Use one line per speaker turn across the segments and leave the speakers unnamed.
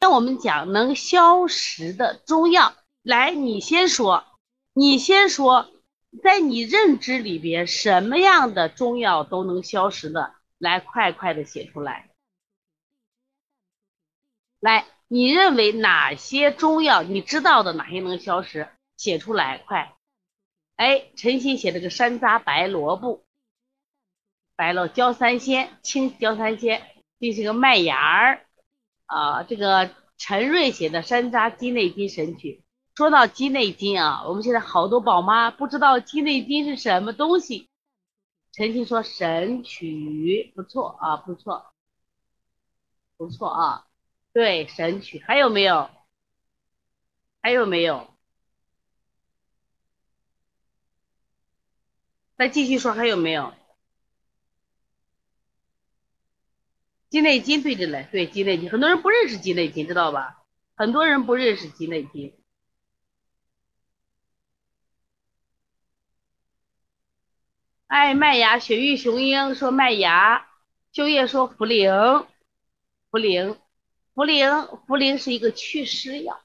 那我们讲能消食的中药，来，你先说，你先说，在你认知里边，什么样的中药都能消食的？来，快快的写出来。来，你认为哪些中药你知道的哪些能消食？写出来，快。哎，陈鑫写了个山楂白萝卜，白萝焦三鲜，青焦三鲜，这是个麦芽儿。啊，这个陈瑞写的山楂鸡内金神曲。说到鸡内金啊，我们现在好多宝妈不知道鸡内金是什么东西。陈鑫说神曲不错啊，不错，不错啊，对，神曲还有没有？还有没有？再继续说还有没有？鸡内金对着来，对鸡内金，很多人不认识鸡内金，知道吧？很多人不认识鸡内金。哎，麦芽，雪域雄鹰说麦芽，秋叶说茯苓，茯苓，茯苓，茯苓是一个祛湿药，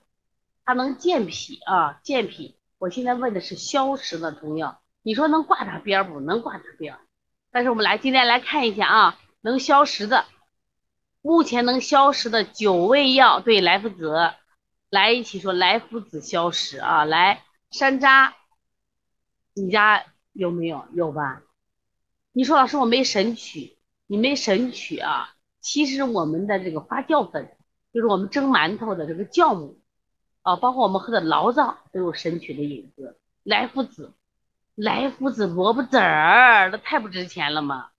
它能健脾啊，健脾。我现在问的是消食的中药，你说能挂它边不？能挂它边。但是我们来今天来看一下啊，能消食的。目前能消食的九味药，对来附子，来一起说来附子消食啊！来山楂，你家有没有？有吧？你说老师我没神曲，你没神曲啊？其实我们的这个发酵粉，就是我们蒸馒头的这个酵母啊，包括我们喝的醪糟都有神曲的影子。来福子，来福子萝卜籽儿，那太不值钱了嘛！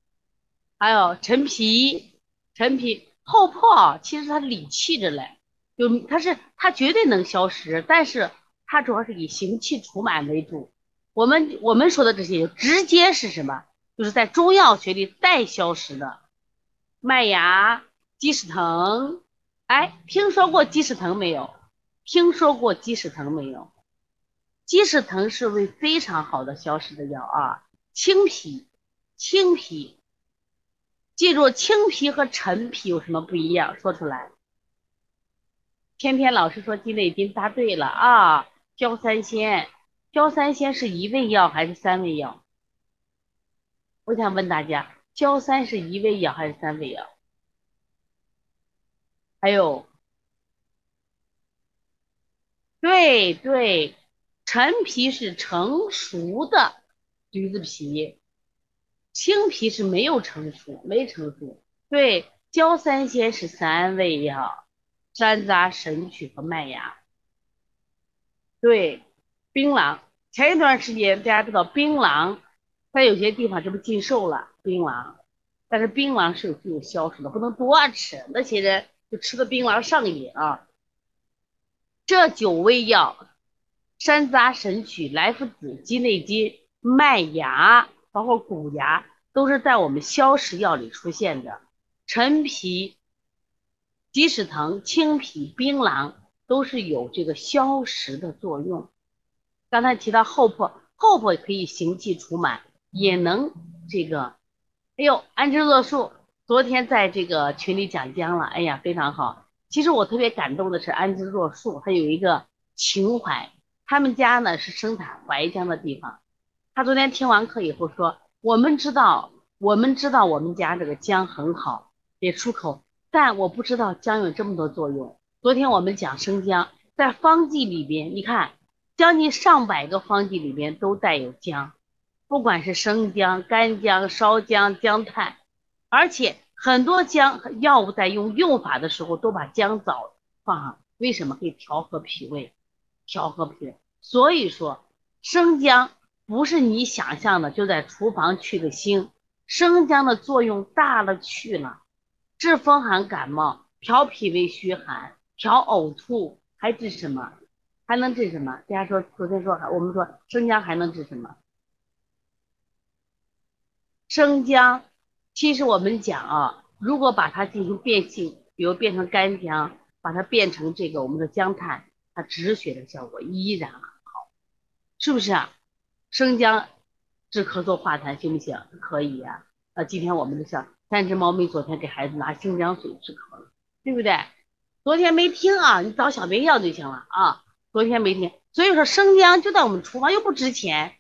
还有陈皮，陈皮。泡泡其实它理气着嘞，就它是它绝对能消食，但是它主要是以行气除满为主。我们我们说的这些直接是什么？就是在中药学里带消食的麦芽、鸡屎藤。哎，听说过鸡屎藤没有？听说过鸡屎藤没有？鸡屎藤是为非常好的消食的药啊，清脾，清脾。记住，青皮和陈皮有什么不一样？说出来。偏偏老师说鸡内金，答对了啊！焦三仙，焦三仙是一味药还是三味药？我想问大家，焦三是一味药还是三味药？还有，对对，陈皮是成熟的橘子皮。青皮是没有成熟，没成熟。对，焦三仙是三味药，山楂、神曲和麦芽。对，槟榔。前一段时间大家知道槟榔，在有些地方这不禁售了槟榔，但是槟榔是有具有消食的，不能多吃。那些人就吃的槟榔上瘾啊。这九味药，山楂、神曲、莱菔子、鸡内金、麦芽。包括谷芽都是在我们消食药里出现的，陈皮、鸡屎藤、青皮、槟榔都是有这个消食的作用。刚才提到厚朴，厚朴可以行气除满，也能这个。哎呦，安之若素昨天在这个群里讲姜了，哎呀，非常好。其实我特别感动的是安之若素，他有一个情怀，他们家呢是生产淮江的地方。他昨天听完课以后说：“我们知道，我们知道我们家这个姜很好，也出口，但我不知道姜有这么多作用。昨天我们讲生姜，在方剂里边，你看将近上百个方剂里边都带有姜，不管是生姜、干姜、烧姜、姜炭，而且很多姜药物在用用法的时候都把姜枣放上，为什么可以调和脾胃？调和脾胃，所以说生姜。”不是你想象的，就在厨房去个腥，生姜的作用大了去了，治风寒感冒，调脾胃虚寒，调呕吐，还治什么？还能治什么？大家说，昨天说，我们说生姜还能治什么？生姜，其实我们讲啊，如果把它进行变性，比如变成干姜，把它变成这个我们的姜炭，它止血的效果依然很好，是不是啊？生姜治咳嗽化痰行不行？可以呀。那今天我们的像三只猫咪昨天给孩子拿生姜水治咳了，对不对？昨天没听啊，你找小别要就行了啊。昨天没听，所以说生姜就在我们厨房又不值钱，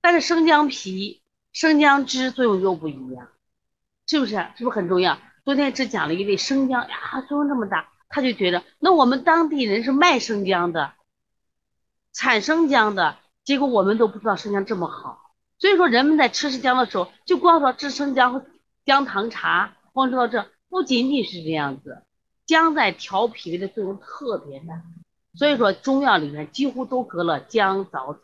但是生姜皮、生姜汁作用又不一样，是不是？是不是很重要？昨天只讲了一味生姜呀，作用这么大，他就觉得那我们当地人是卖生姜的，产生姜的，结果我们都不知道生姜这么好，所以说人们在吃生姜的时候，就光说吃生姜姜糖茶，光知道这不仅仅是这样子。姜在调脾胃的作用特别大，所以说中药里面几乎都搁了姜枣草。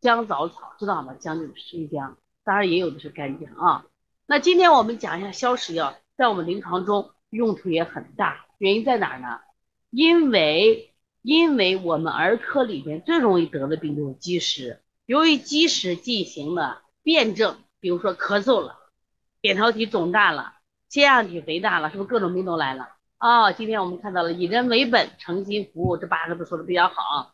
姜枣草知道吗？姜就是生姜，当然也有的是干姜啊。那今天我们讲一下消食药，在我们临床中用途也很大，原因在哪儿呢？因为因为我们儿科里面最容易得的病就是积食，由于积食进行了辩证，比如说咳嗽了，扁桃体肿大了，腺样体肥大了，是不是各种病都来了？哦，今天我们看到了以人为本，诚心服务这八个字说的比较好。